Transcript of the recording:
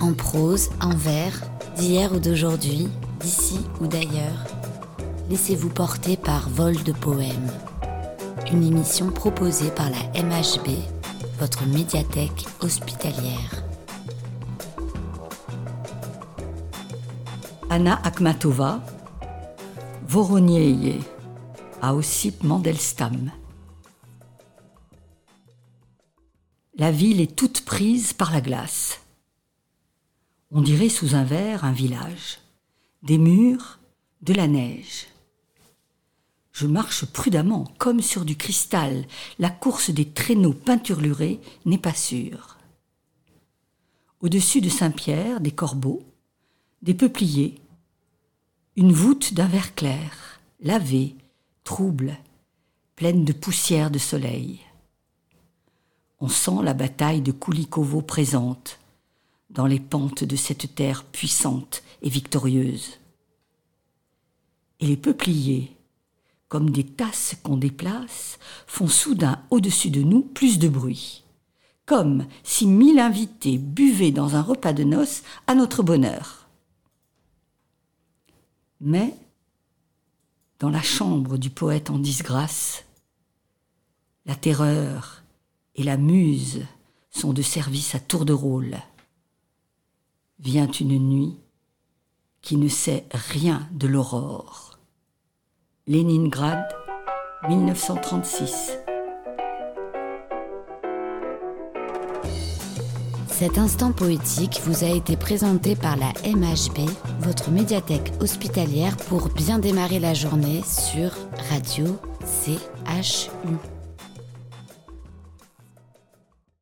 En prose, en vers, d'hier ou d'aujourd'hui, d'ici ou d'ailleurs, laissez-vous porter par Vol de Poèmes. Une émission proposée par la MHB, votre médiathèque hospitalière. Anna Akhmatova, Voronieje, à Ossip Mandelstam. La ville est toute prise par la glace. On dirait sous un verre un village, des murs, de la neige. Je marche prudemment, comme sur du cristal. La course des traîneaux peinturlurés n'est pas sûre. Au-dessus de Saint-Pierre, des corbeaux, des peupliers, une voûte d'un verre clair, lavée, trouble, pleine de poussière de soleil. On sent la bataille de Koulikovo présente, dans les pentes de cette terre puissante et victorieuse. Et les peupliers, comme des tasses qu'on déplace, font soudain au-dessus de nous plus de bruit, comme si mille invités buvaient dans un repas de noces à notre bonheur. Mais, dans la chambre du poète en disgrâce, la terreur et la muse sont de service à tour de rôle vient une nuit qui ne sait rien de l'aurore. Leningrad, 1936. Cet instant poétique vous a été présenté par la MHB, votre médiathèque hospitalière pour bien démarrer la journée sur Radio CHU.